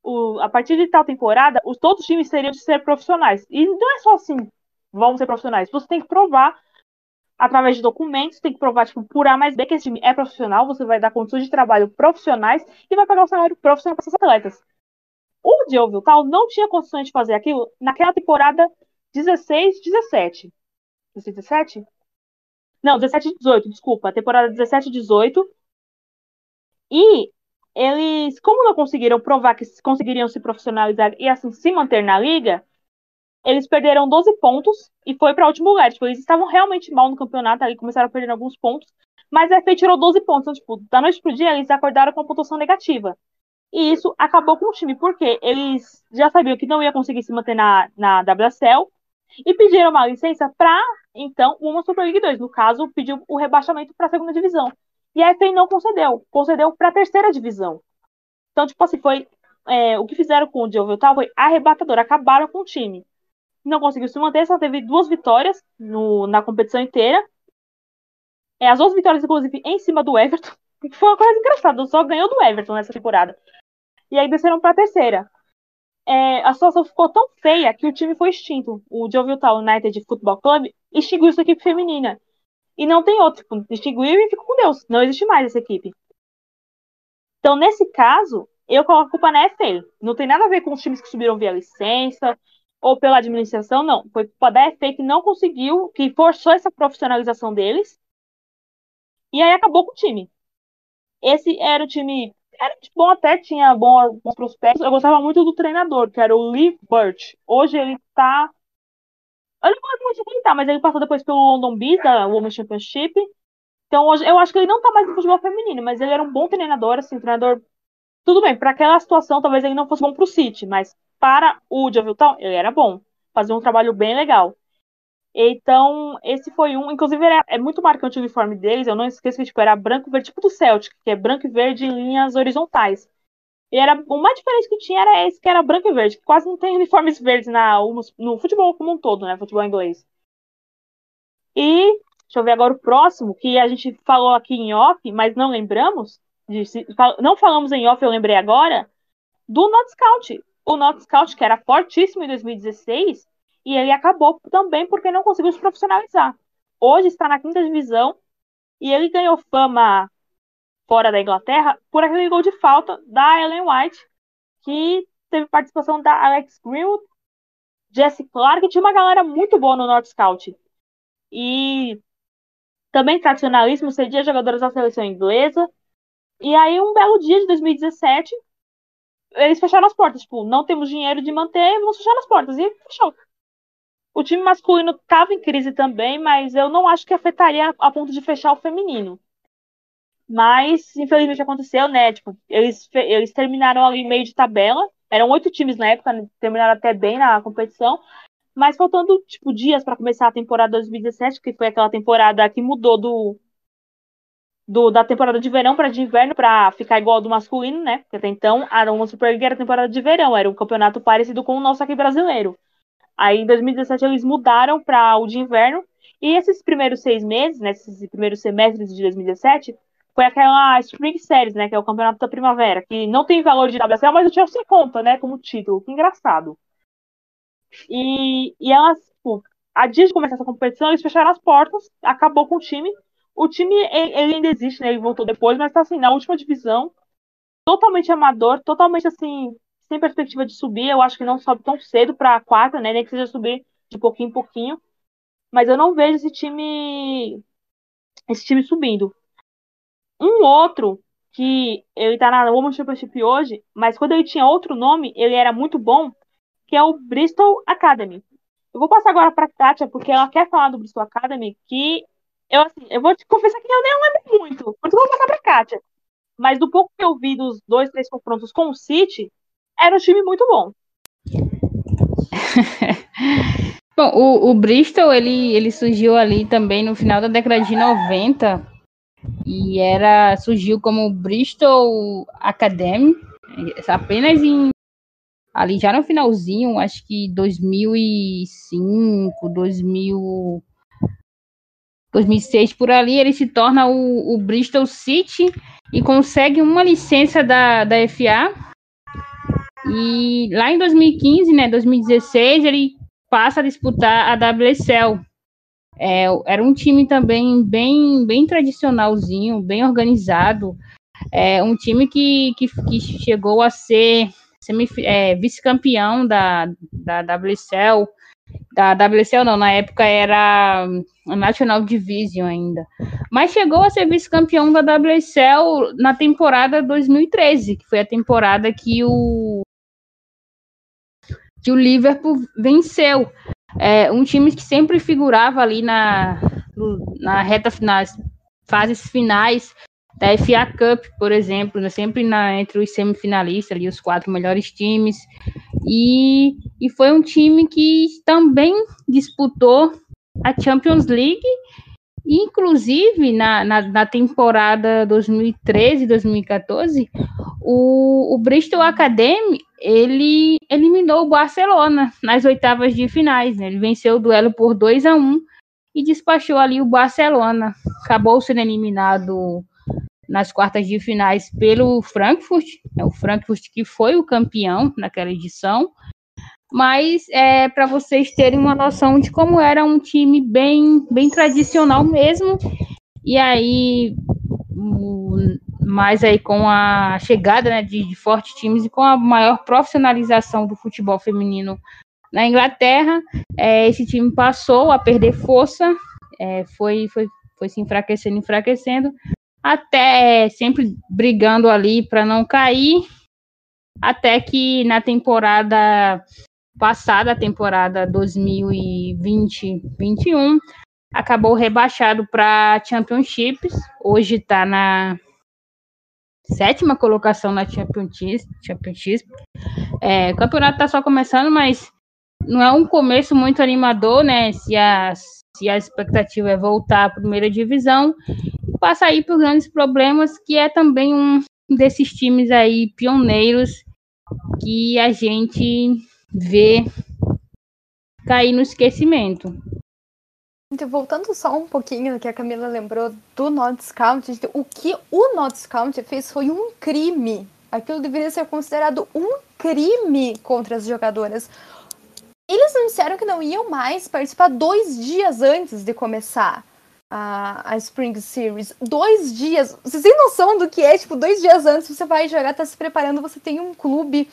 O, a partir de tal temporada, os, todos os times teriam de ser profissionais. E não é só assim, vão ser profissionais. Você tem que provar através de documentos, tem que provar, tipo, por A mais B que esse time é profissional, você vai dar condições de trabalho profissionais e vai pagar o salário profissional para seus atletas. O Diogo Tal não tinha condições de fazer aquilo naquela temporada 16, 17. 16, 17? Não, 17 18, desculpa. Temporada 17 18, e eles, como não conseguiram provar que conseguiriam se profissionalizar e assim se manter na liga, eles perderam 12 pontos e foi para o último lugar. Tipo, eles estavam realmente mal no campeonato, ali começaram a perder alguns pontos, mas a FA tirou 12 pontos. Então, tipo, da noite pro dia, eles acordaram com a pontuação negativa. E isso acabou com o time, porque eles já sabiam que não ia conseguir se manter na, na WSL e pediram uma licença para, então, uma Super League 2. No caso, pediu o rebaixamento para a segunda divisão. E a FA não concedeu, concedeu para a terceira divisão. Então, tipo assim, foi. É, o que fizeram com o Diogo Tal foi arrebatador, acabaram com o time. Não conseguiu se manter, só teve duas vitórias no, na competição inteira. É, as duas vitórias, inclusive, em cima do Everton. Foi uma coisa engraçada, só ganhou do Everton nessa temporada. E aí desceram para a terceira. É, a situação ficou tão feia que o time foi extinto. O Jovial United Football Club extinguiu sua equipe feminina. E não tem outro. Tipo, extinguiu e ficou com Deus. Não existe mais essa equipe. Então, nesse caso, eu coloco a culpa na FA. Não tem nada a ver com os times que subiram via licença ou pela administração, não. Foi culpa da FA que não conseguiu, que forçou essa profissionalização deles. E aí acabou com o time. Esse era o time. Era bom até, tinha bons, bons prospectos. Eu gostava muito do treinador, que era o Lee Burt. Hoje ele tá eu não gosto muito de quem tá, mas ele passou depois pelo London Bees, da Women's Championship. Então, hoje, eu acho que ele não tá mais no futebol feminino, mas ele era um bom treinador, assim, treinador. Tudo bem, para aquela situação, talvez ele não fosse bom pro City, mas para o Jovilton, ele era bom. fazer um trabalho bem legal. Então, esse foi um. Inclusive, era, é muito marcante o uniforme deles. Eu não esqueço que tipo, era branco e verde, tipo do Celtic, que é branco e verde em linhas horizontais. E era, o mais diferente que tinha era esse, que era branco e verde, que quase não tem uniformes verdes na, no futebol como um todo, né? Futebol inglês. E, deixa eu ver agora o próximo, que a gente falou aqui em off, mas não lembramos. De, não falamos em off, eu lembrei agora, do Not Scout. O Not Scout, que era fortíssimo em 2016, e ele acabou também porque não conseguiu se profissionalizar. Hoje está na quinta divisão e ele ganhou fama fora da Inglaterra por aquele gol de falta da Ellen White, que teve participação da Alex Greenwood, Jesse Clark, tinha uma galera muito boa no North Scout. E também tradicionalismo, cedia jogadores da seleção inglesa. E aí, um belo dia de 2017, eles fecharam as portas. Tipo, não temos dinheiro de manter, vamos fechar as portas. E fechou. O time masculino estava em crise também, mas eu não acho que afetaria a ponto de fechar o feminino. Mas, infelizmente, aconteceu, né? Tipo, eles, eles terminaram ali meio de tabela. Eram oito times na época, terminaram até bem na competição. Mas faltando, tipo, dias para começar a temporada 2017, que foi aquela temporada que mudou do, do da temporada de verão para de inverno para ficar igual ao do masculino, né? Porque até então a uma Super League era temporada de verão, era um campeonato parecido com o nosso aqui brasileiro. Aí em 2017 eles mudaram para o de inverno. E esses primeiros seis meses, né, esses primeiros semestres de 2017, foi aquela Spring Series, né, que é o campeonato da primavera, que não tem valor de WSL, mas o Chelsea conta, né, como título. Que engraçado. E, e elas, tipo, a dia de começar essa competição, eles fecharam as portas, acabou com o time. O time, ele ainda existe, né, ele voltou depois, mas tá assim, na última divisão, totalmente amador, totalmente assim, sem perspectiva de subir. Eu acho que não sobe tão cedo para a quarta, né? Nem que seja subir de pouquinho em pouquinho. Mas eu não vejo esse time esse time subindo. Um outro que ele tá na Women's Championship hoje, mas quando ele tinha outro nome, ele era muito bom, que é o Bristol Academy. Eu vou passar agora para Kátia, porque ela quer falar do Bristol Academy, que eu assim, eu vou te confessar que eu nem lembro muito, por isso vou passar para Kátia. Mas do pouco que eu vi dos dois, três confrontos com o City, era um time muito bom. bom, o, o, Bristol, ele, ele surgiu ali também no final da década de 90 e era surgiu como Bristol Academy, apenas em ali já no finalzinho, acho que 2005, 2000 2006 por ali, ele se torna o, o Bristol City e consegue uma licença da, da FA e lá em 2015, né, 2016, ele passa a disputar a WSL. É, era um time também bem, bem tradicionalzinho, bem organizado. É um time que, que, que chegou a ser é, vice-campeão da, da WSL. Da WSL não, na época era a National Division ainda. Mas chegou a ser vice-campeão da WSL na temporada 2013, que foi a temporada que o que o Liverpool venceu. É, um time que sempre figurava ali na, na reta final, fases finais da FA Cup, por exemplo, né, sempre na, entre os semifinalistas, ali, os quatro melhores times. E, e foi um time que também disputou a Champions League, inclusive na, na, na temporada 2013-2014, o, o Bristol Academy ele eliminou o Barcelona nas oitavas de finais. Né? Ele venceu o duelo por 2 a 1 e despachou ali o Barcelona. Acabou sendo eliminado nas quartas de finais pelo Frankfurt, né? o Frankfurt que foi o campeão naquela edição. Mas é para vocês terem uma noção de como era um time bem, bem tradicional mesmo. E aí, mas aí com a chegada né, de, de, fortes times e com a maior profissionalização do futebol feminino na Inglaterra, é, esse time passou a perder força, é, foi, foi, foi se enfraquecendo, enfraquecendo, até sempre brigando ali para não cair, até que na temporada passada, a temporada 2020-21, acabou rebaixado para Championships, hoje está na sétima colocação na Championship. Championship. É, o campeonato está só começando, mas não é um começo muito animador, né? Se a, se a expectativa é voltar à primeira divisão, passa aí por grandes problemas, que é também um desses times aí pioneiros que a gente vê cair no esquecimento. Então, voltando só um pouquinho que a Camila lembrou do Not Scout, o que o Not Scout fez foi um crime. Aquilo deveria ser considerado um crime contra as jogadoras. Eles anunciaram que não iam mais participar dois dias antes de começar a, a Spring Series. Dois dias. Vocês têm noção do que é? Tipo, dois dias antes você vai jogar, tá se preparando, você tem um clube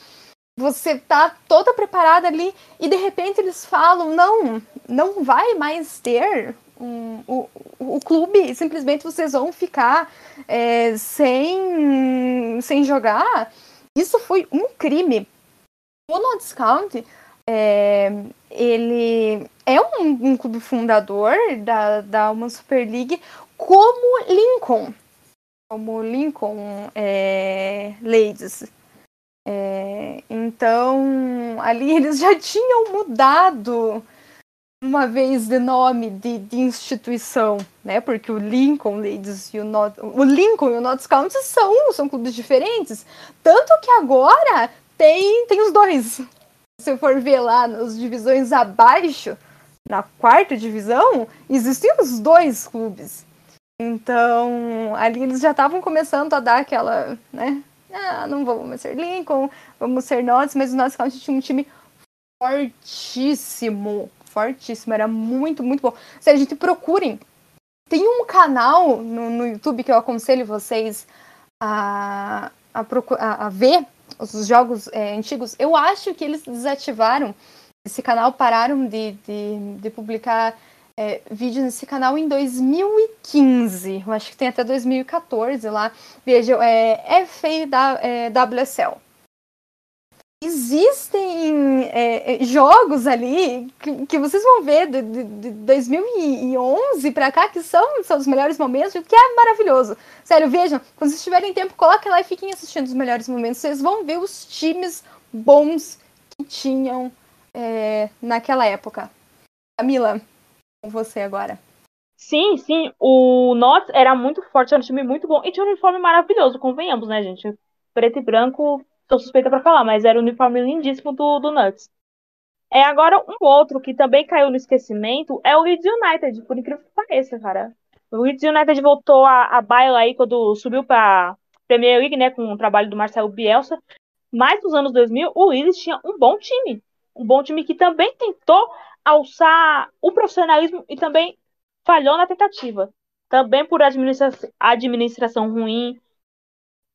você tá toda preparada ali e de repente eles falam não não vai mais ter o, o clube simplesmente vocês vão ficar é, sem sem jogar isso foi um crime o No Discount é, ele é um, um, clube fundador da, da uma Super League como Lincoln como Lincoln é, Ladies é, então, ali eles já tinham mudado uma vez de nome de, de instituição, né? Porque o Lincoln Ladies e o Not, o Lincoln e o Notts County são, são clubes diferentes. Tanto que agora tem, tem os dois. Se for ver lá nas divisões abaixo, na quarta divisão, existem os dois clubes. Então, ali eles já estavam começando a dar aquela, né, ah, não vamos ser Lincoln, vamos ser nós, mas o nosso County tinha um time fortíssimo, fortíssimo, era muito, muito bom. Se a gente procurem, tem um canal no, no YouTube que eu aconselho vocês a, a, a, a ver os jogos é, antigos. Eu acho que eles desativaram esse canal, pararam de, de, de publicar é, vídeo nesse canal em 2015. Eu acho que tem até 2014 lá. Vejam, é FAWSL. Existem é, é, jogos ali que, que, vocês vão ver de, de, de 2011 para cá que são, são os melhores momentos, que é maravilhoso. Sério, vejam, quando vocês tiverem tempo, coloquem lá e fiquem assistindo os melhores momentos. Vocês vão ver os times bons que tinham é, naquela época. Camila, com você agora. Sim, sim. O Notts era muito forte, era um time muito bom. E tinha um uniforme maravilhoso, convenhamos, né, gente? Preto e branco, tô suspeita para falar, mas era um uniforme lindíssimo do, do Nuts. É, agora, um outro que também caiu no esquecimento é o Leeds United, por incrível que pareça, cara. O Leeds United voltou a, a baila aí quando subiu pra Premier League, né, com o trabalho do Marcelo Bielsa. Mas nos anos 2000, o Leeds tinha um bom time. Um bom time que também tentou alçar o profissionalismo e também falhou na tentativa. Também por administra administração ruim,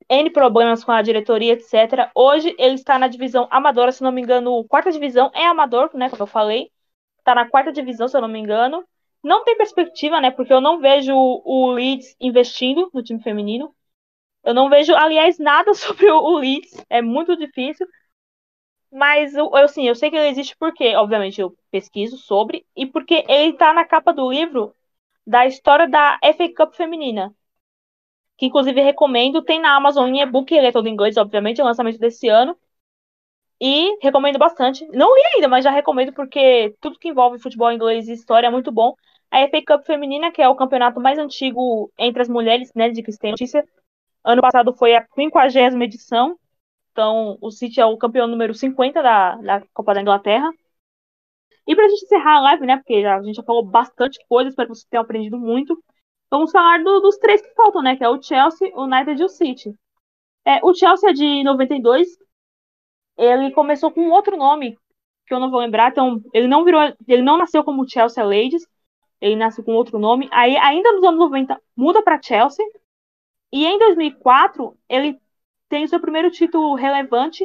N problemas com a diretoria, etc. Hoje ele está na divisão amadora, se não me engano, quarta divisão é amador, né? Como eu falei. Está na quarta divisão, se eu não me engano. Não tem perspectiva, né? Porque eu não vejo o Leeds investindo no time feminino. Eu não vejo, aliás, nada sobre o Leeds. É muito difícil. Mas eu, eu, assim, eu sei que ele existe porque, obviamente, eu pesquiso sobre, e porque ele tá na capa do livro da história da FA Cup feminina. Que inclusive recomendo, tem na Amazon em e-book, ele é todo em inglês, obviamente, é o lançamento desse ano. E recomendo bastante. Não li ainda, mas já recomendo porque tudo que envolve futebol inglês e história é muito bom. A FA Cup feminina, que é o campeonato mais antigo entre as mulheres, né, de que se tem notícia. Ano passado foi a 50 edição, então, o City é o campeão número 50 da, da Copa da Inglaterra. E pra gente encerrar a live, né? Porque a gente já falou bastante coisa, espero que vocês tenham aprendido muito. Vamos falar do, dos três que faltam, né? Que é o Chelsea, o United e o City. É, o Chelsea é de 92. Ele começou com outro nome, que eu não vou lembrar. Então, ele não virou. Ele não nasceu como Chelsea Ladies. Ele nasceu com outro nome. Aí, ainda nos anos 90, muda para Chelsea. E em 2004, ele tem o seu primeiro título relevante,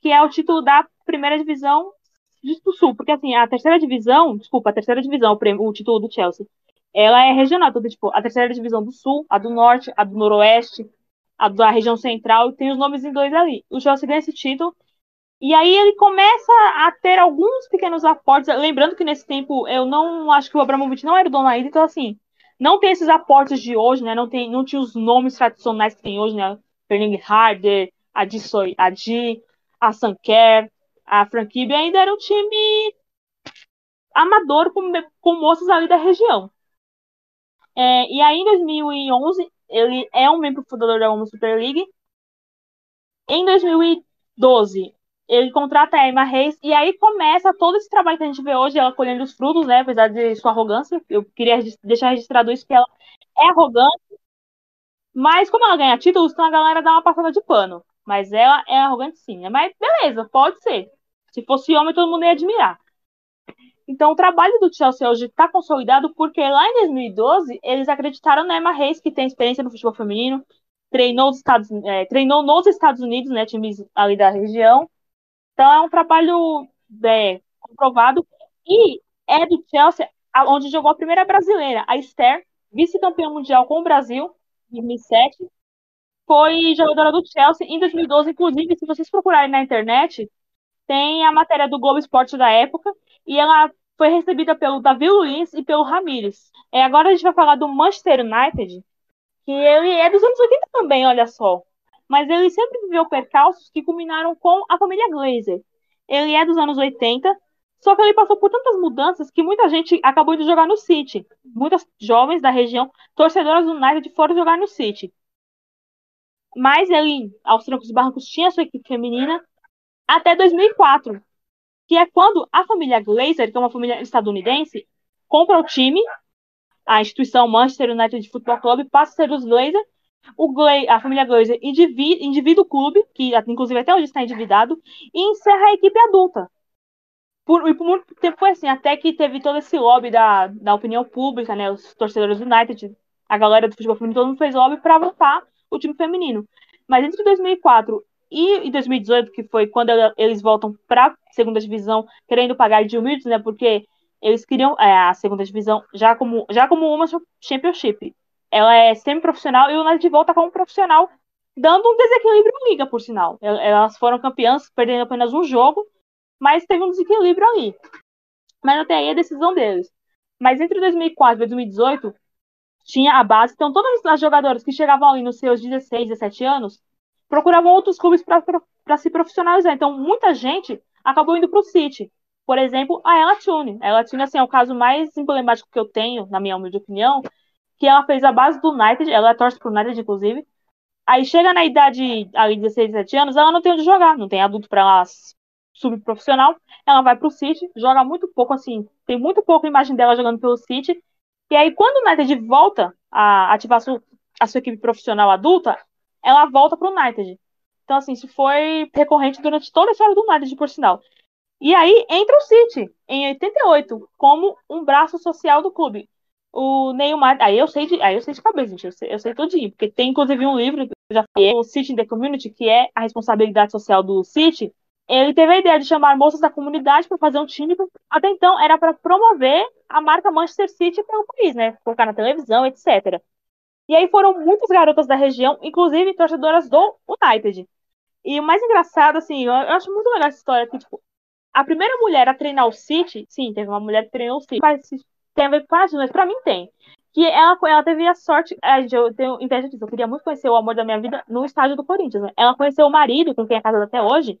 que é o título da primeira divisão do Sul. Porque, assim, a terceira divisão, desculpa, a terceira divisão, o, prêmio, o título do Chelsea, ela é regional. Então, tipo, a terceira divisão do Sul, a do Norte, a do Noroeste, a da região central, e tem os nomes em dois ali. O Chelsea ganha esse título. E aí ele começa a ter alguns pequenos aportes. Lembrando que nesse tempo eu não acho que o Abramovich não era o dono ainda, então assim, não tem esses aportes de hoje, né? Não, tem, não tinha os nomes tradicionais que tem hoje, né? Erling Harder, a Di, a, Di, a Sanker, a Frank Kibbe ainda era um time amador com, com moças ali da região. É, e aí, em 2011, ele é um membro fundador da Women's Super League. Em 2012, ele contrata a Emma Reis, e aí começa todo esse trabalho que a gente vê hoje, ela colhendo os frutos, né? Apesar de sua arrogância. Eu queria deixar registrado isso, que ela é arrogante, mas como ela ganha títulos, então a galera dá uma passada de pano. Mas ela é arrogante sim. Né? Mas beleza, pode ser. Se fosse homem, todo mundo ia admirar. Então, o trabalho do Chelsea hoje está consolidado porque lá em 2012 eles acreditaram na Emma Reis, que tem experiência no futebol feminino, treinou, nos Estados, é, treinou nos Estados Unidos, né, times ali da região. Então, é um trabalho é, comprovado. E é do Chelsea onde jogou a primeira brasileira, a Esther, vice-campeã mundial com o Brasil, em 2007. Foi jogadora do Chelsea em 2012. Inclusive, se vocês procurarem na internet, tem a matéria do Globo Esporte da época, e ela foi recebida pelo Davi Luiz e pelo Ramires. É, agora a gente vai falar do Manchester United, que ele é dos anos 80 também, olha só. Mas ele sempre viveu percalços que culminaram com a família Glazer. Ele é dos anos 80, só que ele passou por tantas mudanças que muita gente acabou indo jogar no City. Muitas jovens da região, torcedoras do United, foram jogar no City. Mas ele, aos trancos e barrancos, tinha sua equipe feminina até 2004, que é quando a família Glazer, que é uma família estadunidense, compra o time, a instituição Manchester United Football Club passa a ser os Glazer, a família Glazer endivida, o clube, que inclusive até hoje está endividado, e encerra a equipe adulta. Por, e por muito tempo foi assim, até que teve todo esse lobby da, da opinião pública, né, os torcedores do United, a galera do futebol feminino, todo mundo fez lobby para voltar o time feminino. Mas entre 2004 e em 2018, que foi quando eles voltam para a segunda divisão, querendo pagar de humildes, né? Porque eles queriam é, a segunda divisão já como, já como uma championship. Ela é semi-profissional e o United volta como profissional, dando um desequilíbrio em liga, por sinal. Elas foram campeãs, perdendo apenas um jogo, mas teve um desequilíbrio ali. Mas até aí a decisão deles. Mas entre 2004 e 2018, tinha a base. Então, todas as jogadoras que chegavam ali nos seus 16, 17 anos, procuravam outros clubes para se profissionalizar. Então, muita gente acabou indo para o City. Por exemplo, a Ella Tune. A Ella Tune assim, é o caso mais emblemático que eu tenho, na minha humilde opinião, que ela fez a base do United, ela torce pro United, inclusive. Aí chega na idade ali, 16, 17 anos, ela não tem onde jogar, não tem adulto para ela subprofissional. Ela vai pro City, joga muito pouco, assim, tem muito pouco imagem dela jogando pelo City. E aí, quando o United volta a ativar a sua, a sua equipe profissional adulta, ela volta para o United. Então, assim, isso foi recorrente durante toda a história do United, por sinal. E aí entra o City, em 88, como um braço social do clube. O Neymar. Aí eu sei de, aí eu sei de cabeça, gente. Eu sei, eu sei tudinho. Porque tem, inclusive, um livro que eu já falei, o City in the Community, que é a responsabilidade social do City. Ele teve a ideia de chamar moças da comunidade para fazer um time. Até então, era para promover a marca Manchester City pelo país, né? Colocar na televisão, etc. E aí foram muitas garotas da região, inclusive torcedoras do United. E o mais engraçado, assim, eu acho muito legal essa história, que, tipo, a primeira mulher a treinar o City, sim, teve uma mulher que treinou o City, mas tem a ver com racismo, mas pra mim tem. Que ela, ela teve a sorte, a gente, eu tenho inveja disso, eu queria muito conhecer o amor da minha vida no estádio do Corinthians, né? Ela conheceu o marido, com quem é casada até hoje,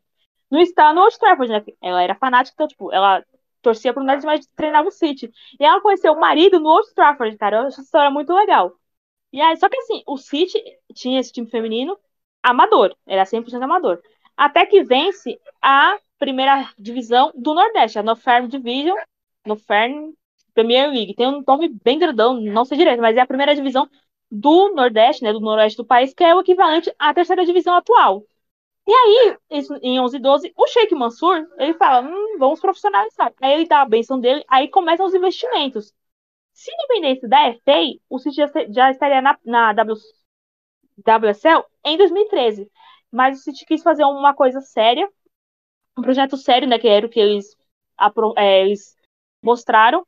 no estádio, no Old Trafford, né? Ela era fanática, então, tipo, ela torcia pro United, mas treinava o City. E ela conheceu o marido no Old Trafford, cara, eu acho essa história muito legal. E aí, só que assim, o City tinha esse time feminino amador, era 100% amador. Até que vence a primeira divisão do Nordeste, a Northern Division, Northern Premier League. Tem um nome bem grandão, não sei direito, mas é a primeira divisão do Nordeste, né, do Noroeste do país, que é o equivalente à terceira divisão atual. E aí, em 11 e 12, o Sheikh Mansur, ele fala, hum, vamos profissionalizar. Aí ele dá a benção dele, aí começam os investimentos. Se dependesse da FA, o City já, já estaria na, na w, WSL em 2013. Mas o City quis fazer uma coisa séria, um projeto sério, né, que era o que eles, é, eles mostraram,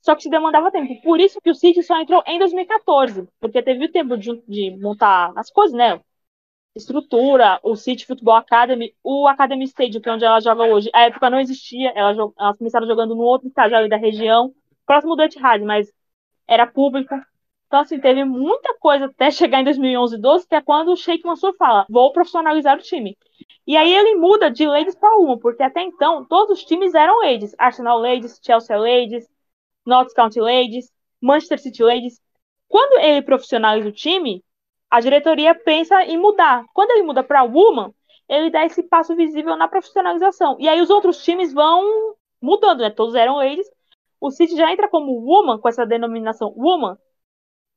só que se demandava tempo. Por isso que o City só entrou em 2014, porque teve o tempo de, de montar as coisas, né? Estrutura, o City Football Academy, o Academy Stadium, que é onde ela joga hoje. A época não existia, elas, elas começaram jogando no outro estádio da região próximo do Etihad, mas era público. Então, assim, teve muita coisa até chegar em 2011, 12, que é quando o Sheikh Mansur fala, vou profissionalizar o time. E aí ele muda de ladies para uma, porque até então todos os times eram ladies. Arsenal ladies, Chelsea ladies, Notts County ladies, Manchester City ladies. Quando ele profissionaliza o time, a diretoria pensa em mudar. Quando ele muda para woman, ele dá esse passo visível na profissionalização. E aí os outros times vão mudando, né? Todos eram ladies. O City já entra como woman, com essa denominação woman.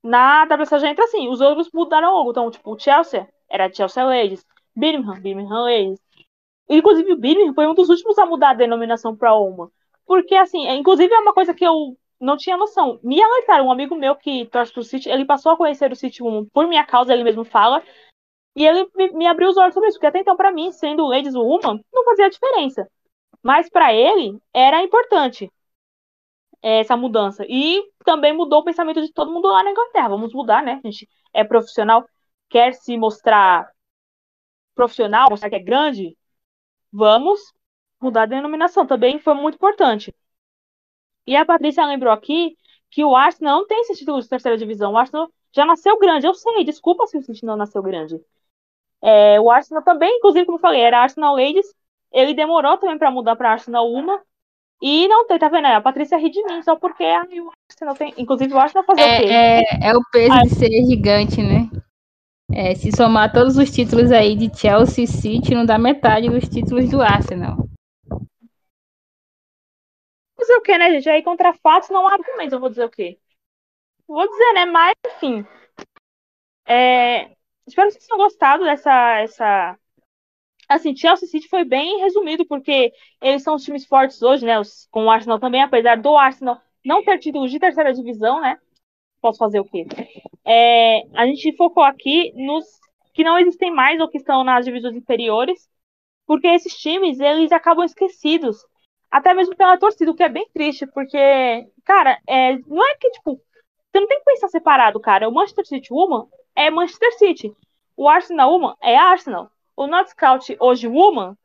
Na WSL já entra assim. Os outros mudaram logo. Então, tipo, o Chelsea era Chelsea Ladies. Birmingham, Birmingham Ladies. Inclusive, o Birmingham foi um dos últimos a mudar a denominação para woman. Porque, assim, é, inclusive é uma coisa que eu não tinha noção. Me alertaram, um amigo meu que torce pro City, ele passou a conhecer o City Woman por minha causa, ele mesmo fala. E ele me abriu os olhos sobre isso, porque até então, para mim, sendo Ladies Woman, não fazia diferença. Mas para ele, era importante essa mudança. E também mudou o pensamento de todo mundo lá na Inglaterra. Vamos mudar, né? A gente é profissional, quer se mostrar profissional, mostrar que é grande, vamos mudar a denominação. Também foi muito importante. E a Patrícia lembrou aqui que o Arsenal não tem esse título de terceira divisão. O Arsenal já nasceu grande. Eu sei, desculpa se o City não nasceu grande. É, o Arsenal também, inclusive, como eu falei, era Arsenal Ladies. Ele demorou também para mudar para Arsenal Uma. E não tem, tá vendo? A Patrícia ri de mim só porque a Arsenal tem. Inclusive, o Arsenal fazer é, o quê? É, é o peso de ser gigante, né? É, se somar todos os títulos aí de Chelsea City, não dá metade dos títulos do Arsenal. Fazer o quê, né, gente? Aí contra fatos não há argumentos, eu vou dizer o quê? Vou dizer, né? Mas, enfim. É... Espero que vocês tenham gostado dessa. Essa... Assim, Chelsea City foi bem resumido, porque eles são os times fortes hoje, né? Os... Com o Arsenal também, apesar do Arsenal não ter títulos de terceira divisão, né? Posso fazer o quê? É... A gente focou aqui nos que não existem mais ou que estão nas divisões inferiores, porque esses times, eles acabam esquecidos até mesmo pela torcida, o que é bem triste, porque, cara, é, não é que, tipo, você não tem que pensar separado, cara. O Manchester City Woman é Manchester City. O Arsenal Woman é Arsenal. O Not Scout hoje Woman,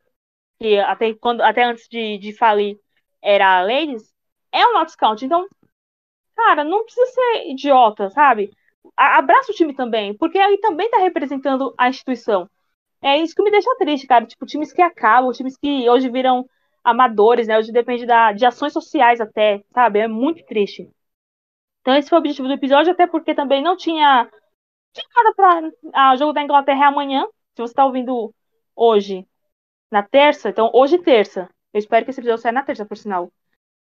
que até, quando, até antes de, de falir era a Ladies, é o Not Scout. Então, cara, não precisa ser idiota, sabe? Abraça o time também, porque ele também tá representando a instituição. É isso que me deixa triste, cara. Tipo, times que acabam, times que hoje viram amadores, né? Hoje depende da, de ações sociais até, sabe? É muito triste. Então esse foi o objetivo do episódio, até porque também não tinha, tinha nada para o jogo da Inglaterra é amanhã. Se você está ouvindo hoje, na terça, então hoje terça. Eu espero que esse episódio saia na terça, por sinal.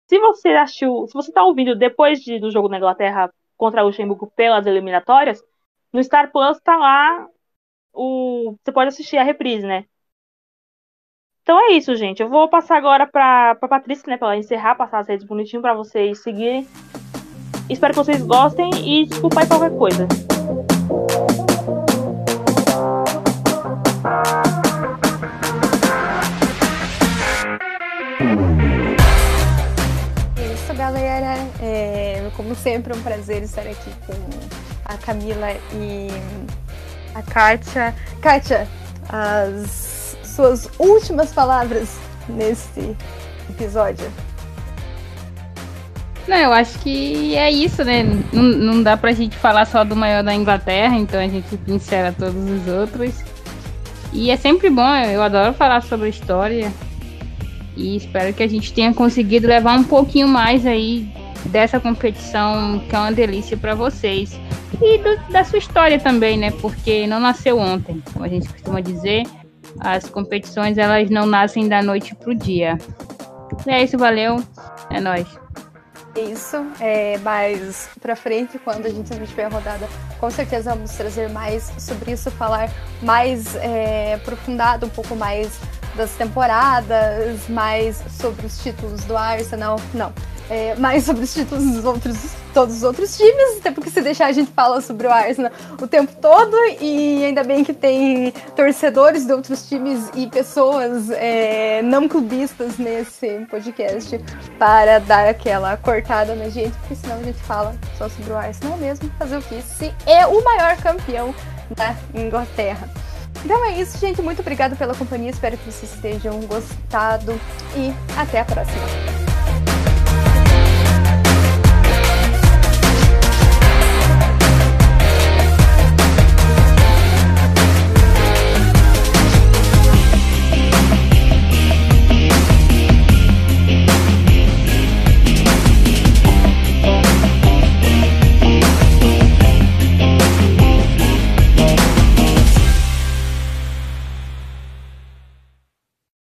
Se você assistiu, se você está ouvindo depois de, do jogo da Inglaterra contra o Luxemburgo pelas eliminatórias, no Star Plus tá lá o, você pode assistir a reprise, né? Então é isso, gente. Eu vou passar agora para a Patrícia, né, para ela encerrar, passar as redes bonitinho para vocês seguirem. Espero que vocês gostem e desculpa aí qualquer coisa. Como sempre, é um prazer estar aqui com a Camila e a Kátia. Kátia, as suas últimas palavras nesse episódio? Não, eu acho que é isso, né? Não, não dá pra gente falar só do maior da Inglaterra, então a gente pincela todos os outros. E é sempre bom, eu adoro falar sobre história. E espero que a gente tenha conseguido levar um pouquinho mais aí dessa competição que é uma delícia para vocês. E do, da sua história também, né? Porque não nasceu ontem, como a gente costuma dizer. As competições elas não nascem da noite pro dia. É isso, valeu. É nóis. Isso, é, mais pra frente, quando a gente tiver a rodada, com certeza vamos trazer mais sobre isso, falar mais é, aprofundado, um pouco mais das temporadas, mais sobre os títulos do Arsenal. Não, é, mais sobre os títulos dos outros, todos os outros times, até porque se deixar a gente fala sobre o Arsenal o tempo todo, e ainda bem que tem torcedores de outros times e pessoas é, não clubistas nesse podcast para dar aquela cortada na gente, porque senão a gente fala só sobre o Arsenal mesmo, fazer o que? Se é o maior campeão da Inglaterra. Então é isso, gente. Muito obrigada pela companhia. Espero que vocês tenham gostado. E até a próxima.